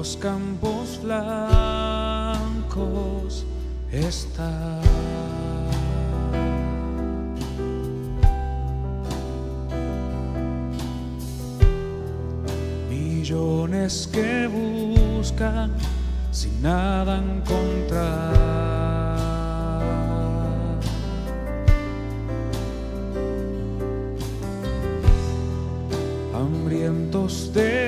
Los campos blancos están. Millones que buscan sin nada encontrar. Hambrientos de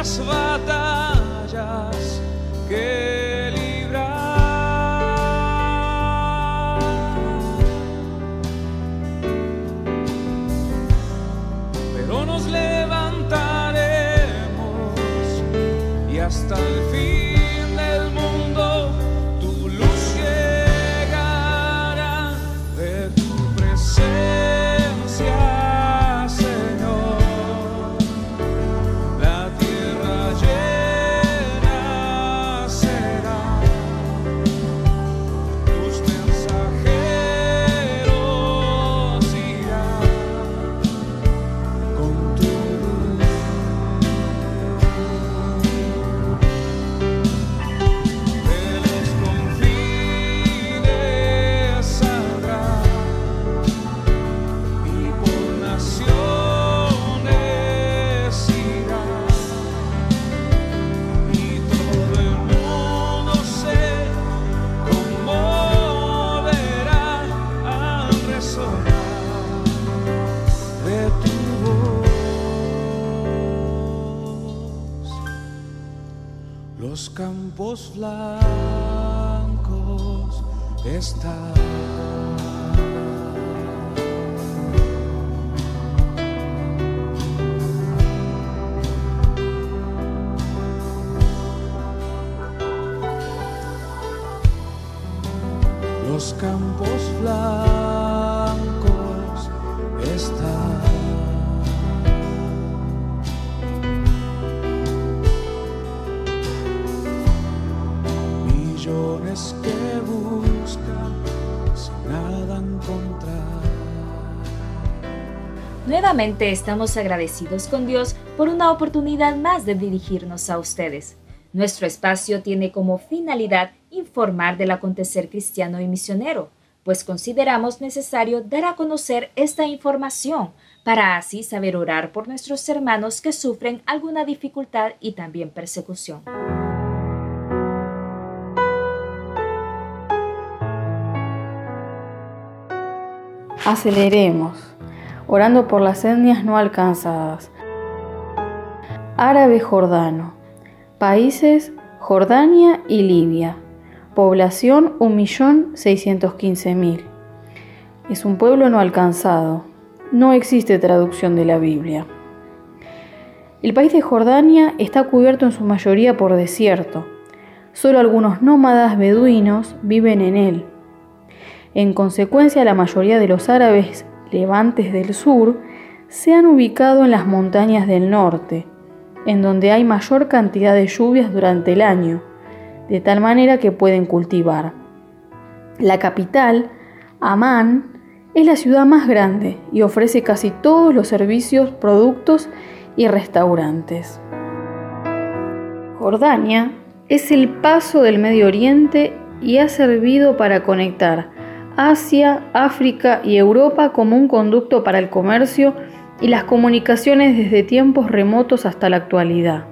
muchas batallas que Nuevamente estamos agradecidos con Dios por una oportunidad más de dirigirnos a ustedes. Nuestro espacio tiene como finalidad informar del acontecer cristiano y misionero, pues consideramos necesario dar a conocer esta información para así saber orar por nuestros hermanos que sufren alguna dificultad y también persecución. Aceleremos, orando por las etnias no alcanzadas. Árabe Jordano. Países Jordania y Libia. Población 1.615.000. Es un pueblo no alcanzado. No existe traducción de la Biblia. El país de Jordania está cubierto en su mayoría por desierto. Solo algunos nómadas beduinos viven en él. En consecuencia, la mayoría de los árabes levantes del sur se han ubicado en las montañas del norte, en donde hay mayor cantidad de lluvias durante el año, de tal manera que pueden cultivar. La capital, Amán, es la ciudad más grande y ofrece casi todos los servicios, productos y restaurantes. Jordania es el paso del Medio Oriente y ha servido para conectar Asia, África y Europa como un conducto para el comercio y las comunicaciones desde tiempos remotos hasta la actualidad.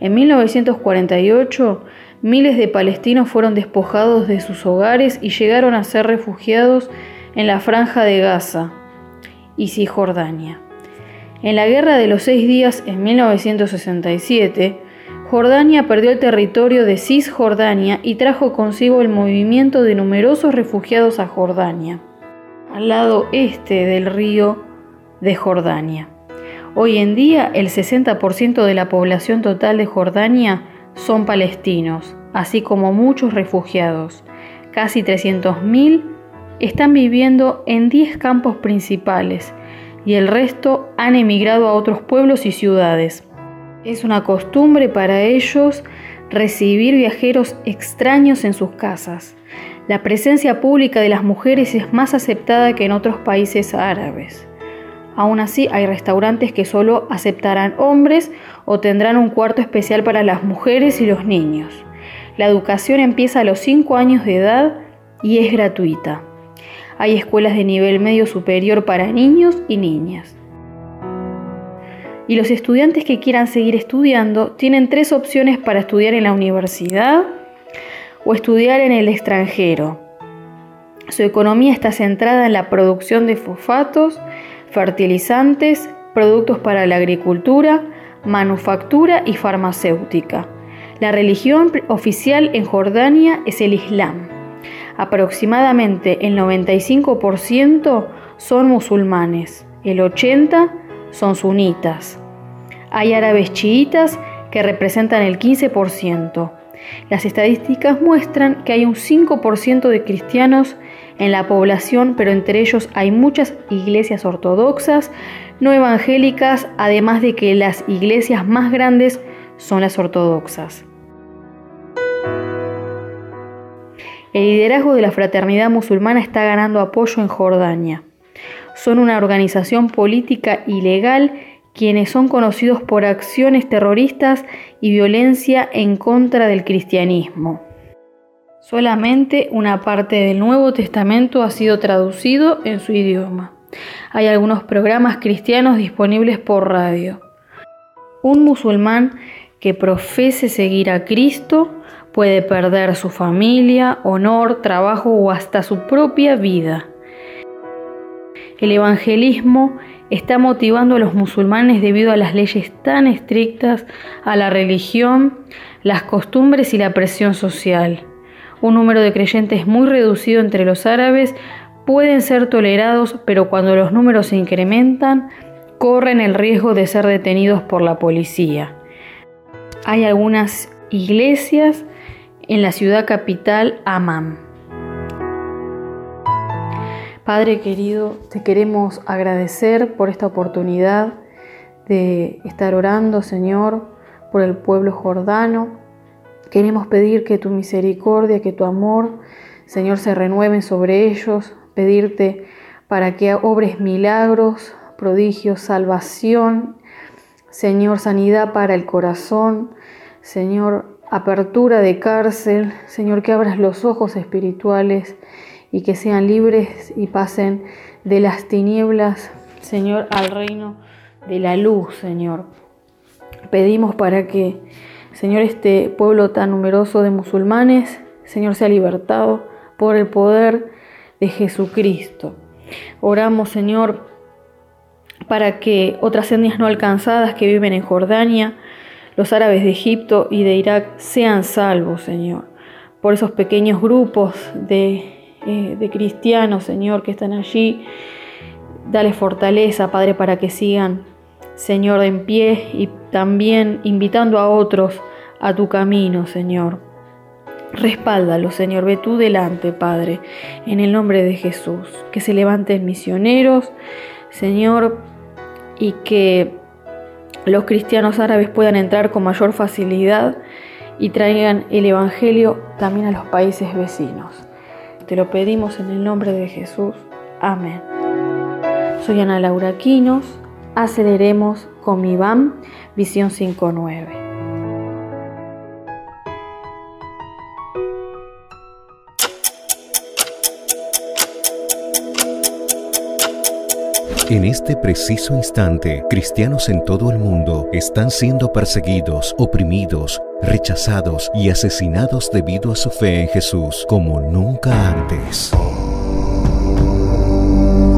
En 1948, miles de palestinos fueron despojados de sus hogares y llegaron a ser refugiados en la franja de Gaza y Cisjordania. En la Guerra de los Seis Días en 1967, Jordania perdió el territorio de Cisjordania y trajo consigo el movimiento de numerosos refugiados a Jordania, al lado este del río de Jordania. Hoy en día el 60% de la población total de Jordania son palestinos, así como muchos refugiados. Casi 300.000 están viviendo en 10 campos principales y el resto han emigrado a otros pueblos y ciudades. Es una costumbre para ellos recibir viajeros extraños en sus casas. La presencia pública de las mujeres es más aceptada que en otros países árabes. Aún así, hay restaurantes que solo aceptarán hombres o tendrán un cuarto especial para las mujeres y los niños. La educación empieza a los 5 años de edad y es gratuita. Hay escuelas de nivel medio superior para niños y niñas y los estudiantes que quieran seguir estudiando tienen tres opciones para estudiar en la universidad o estudiar en el extranjero. Su economía está centrada en la producción de fosfatos, fertilizantes, productos para la agricultura, manufactura y farmacéutica. La religión oficial en Jordania es el Islam. Aproximadamente el 95% son musulmanes, el 80% son sunitas. Hay árabes chiitas que representan el 15%. Las estadísticas muestran que hay un 5% de cristianos en la población, pero entre ellos hay muchas iglesias ortodoxas, no evangélicas, además de que las iglesias más grandes son las ortodoxas. El liderazgo de la fraternidad musulmana está ganando apoyo en Jordania son una organización política ilegal quienes son conocidos por acciones terroristas y violencia en contra del cristianismo. Solamente una parte del Nuevo Testamento ha sido traducido en su idioma. Hay algunos programas cristianos disponibles por radio. Un musulmán que profese seguir a Cristo puede perder su familia, honor, trabajo o hasta su propia vida. El evangelismo está motivando a los musulmanes debido a las leyes tan estrictas, a la religión, las costumbres y la presión social. Un número de creyentes muy reducido entre los árabes pueden ser tolerados, pero cuando los números se incrementan, corren el riesgo de ser detenidos por la policía. Hay algunas iglesias en la ciudad capital Amman. Padre querido, te queremos agradecer por esta oportunidad de estar orando, Señor, por el pueblo jordano. Queremos pedir que tu misericordia, que tu amor, Señor, se renueven sobre ellos, pedirte para que obres milagros, prodigios, salvación, Señor, sanidad para el corazón, Señor, apertura de cárcel, Señor, que abras los ojos espirituales y que sean libres y pasen de las tinieblas, Señor, al reino de la luz, Señor. Pedimos para que, Señor, este pueblo tan numeroso de musulmanes, Señor, sea libertado por el poder de Jesucristo. Oramos, Señor, para que otras etnias no alcanzadas que viven en Jordania, los árabes de Egipto y de Irak sean salvos, Señor, por esos pequeños grupos de eh, de cristianos, Señor, que están allí. Dale fortaleza, Padre, para que sigan, Señor, en pie y también invitando a otros a tu camino, Señor. Respáldalo, Señor, ve tú delante, Padre, en el nombre de Jesús. Que se levanten misioneros, Señor, y que los cristianos árabes puedan entrar con mayor facilidad y traigan el Evangelio también a los países vecinos. Te lo pedimos en el nombre de Jesús. Amén. Soy Ana Laura Quinos. Aceleremos con mi BAM Visión 59. En este preciso instante, cristianos en todo el mundo están siendo perseguidos, oprimidos, rechazados y asesinados debido a su fe en Jesús como nunca antes.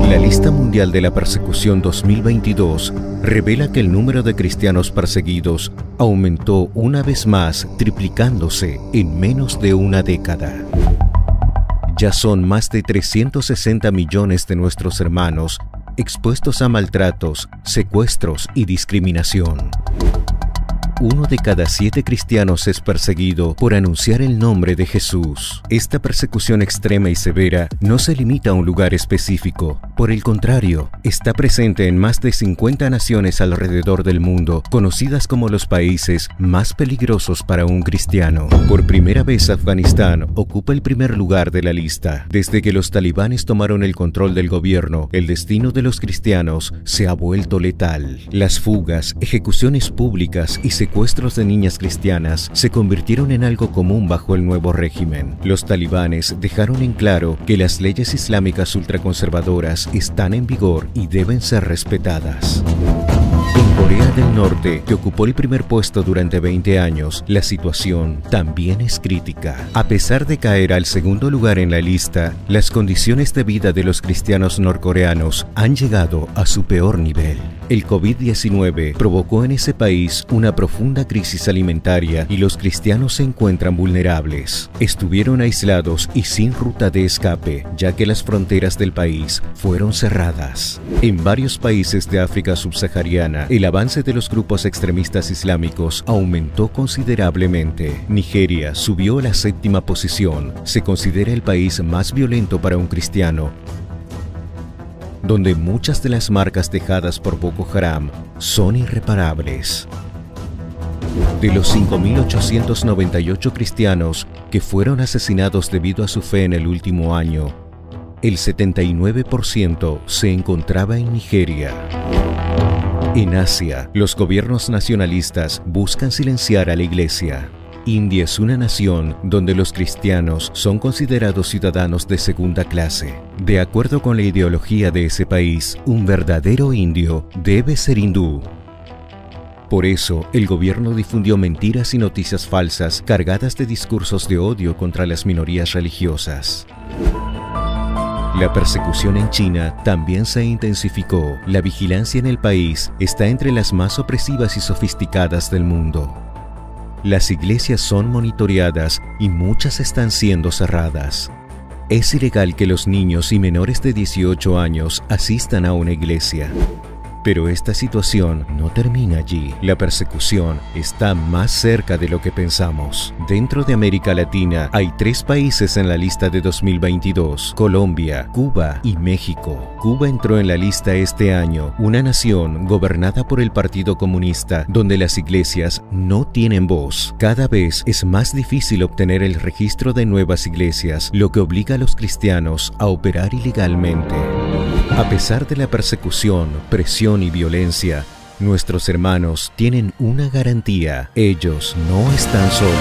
La lista mundial de la persecución 2022 revela que el número de cristianos perseguidos aumentó una vez más, triplicándose en menos de una década. Ya son más de 360 millones de nuestros hermanos expuestos a maltratos, secuestros y discriminación uno de cada siete cristianos es perseguido por anunciar el nombre de Jesús. Esta persecución extrema y severa no se limita a un lugar específico. Por el contrario, está presente en más de 50 naciones alrededor del mundo, conocidas como los países más peligrosos para un cristiano. Por primera vez Afganistán ocupa el primer lugar de la lista. Desde que los talibanes tomaron el control del gobierno, el destino de los cristianos se ha vuelto letal. Las fugas, ejecuciones públicas y secuestros secuestros de niñas cristianas se convirtieron en algo común bajo el nuevo régimen. Los talibanes dejaron en claro que las leyes islámicas ultraconservadoras están en vigor y deben ser respetadas. En Corea del Norte, que ocupó el primer puesto durante 20 años, la situación también es crítica. A pesar de caer al segundo lugar en la lista, las condiciones de vida de los cristianos norcoreanos han llegado a su peor nivel. El COVID-19 provocó en ese país una profunda crisis alimentaria y los cristianos se encuentran vulnerables. Estuvieron aislados y sin ruta de escape, ya que las fronteras del país fueron cerradas. En varios países de África subsahariana, el avance de los grupos extremistas islámicos aumentó considerablemente. Nigeria subió a la séptima posición. Se considera el país más violento para un cristiano donde muchas de las marcas dejadas por Boko Haram son irreparables. De los 5.898 cristianos que fueron asesinados debido a su fe en el último año, el 79% se encontraba en Nigeria. En Asia, los gobiernos nacionalistas buscan silenciar a la Iglesia. India es una nación donde los cristianos son considerados ciudadanos de segunda clase. De acuerdo con la ideología de ese país, un verdadero indio debe ser hindú. Por eso, el gobierno difundió mentiras y noticias falsas cargadas de discursos de odio contra las minorías religiosas. La persecución en China también se intensificó. La vigilancia en el país está entre las más opresivas y sofisticadas del mundo. Las iglesias son monitoreadas y muchas están siendo cerradas. Es ilegal que los niños y menores de 18 años asistan a una iglesia. Pero esta situación no termina allí. La persecución está más cerca de lo que pensamos. Dentro de América Latina hay tres países en la lista de 2022, Colombia, Cuba y México. Cuba entró en la lista este año, una nación gobernada por el Partido Comunista, donde las iglesias no tienen voz. Cada vez es más difícil obtener el registro de nuevas iglesias, lo que obliga a los cristianos a operar ilegalmente. A pesar de la persecución, presión y violencia, nuestros hermanos tienen una garantía. Ellos no están solos.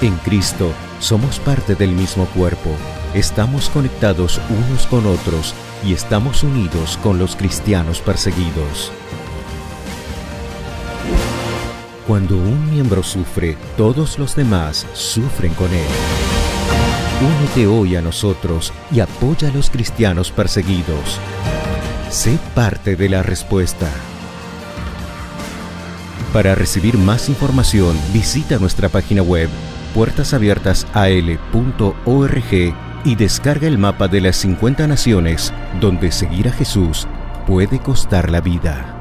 En Cristo somos parte del mismo cuerpo. Estamos conectados unos con otros y estamos unidos con los cristianos perseguidos. Cuando un miembro sufre, todos los demás sufren con él. Únete hoy a nosotros y apoya a los cristianos perseguidos. Sé parte de la respuesta. Para recibir más información, visita nuestra página web puertasabiertasal.org y descarga el mapa de las 50 naciones donde seguir a Jesús puede costar la vida.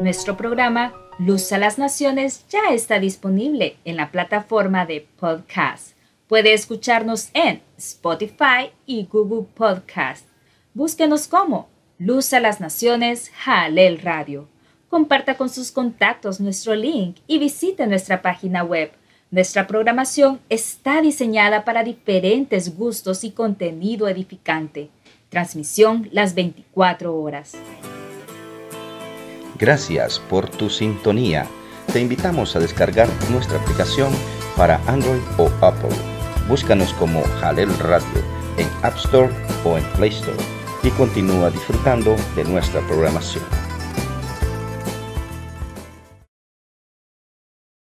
Nuestro programa Luz a las Naciones ya está disponible en la plataforma de podcast. Puede escucharnos en Spotify y Google Podcast. Búsquenos como Luz a las Naciones Jalel Radio. comparta con sus contactos nuestro link y visite nuestra página web. Nuestra programación está diseñada para diferentes gustos y contenido edificante. Transmisión las 24 horas. Gracias por tu sintonía. Te invitamos a descargar nuestra aplicación para Android o Apple. Búscanos como Jalel Radio en App Store o en Play Store y continúa disfrutando de nuestra programación.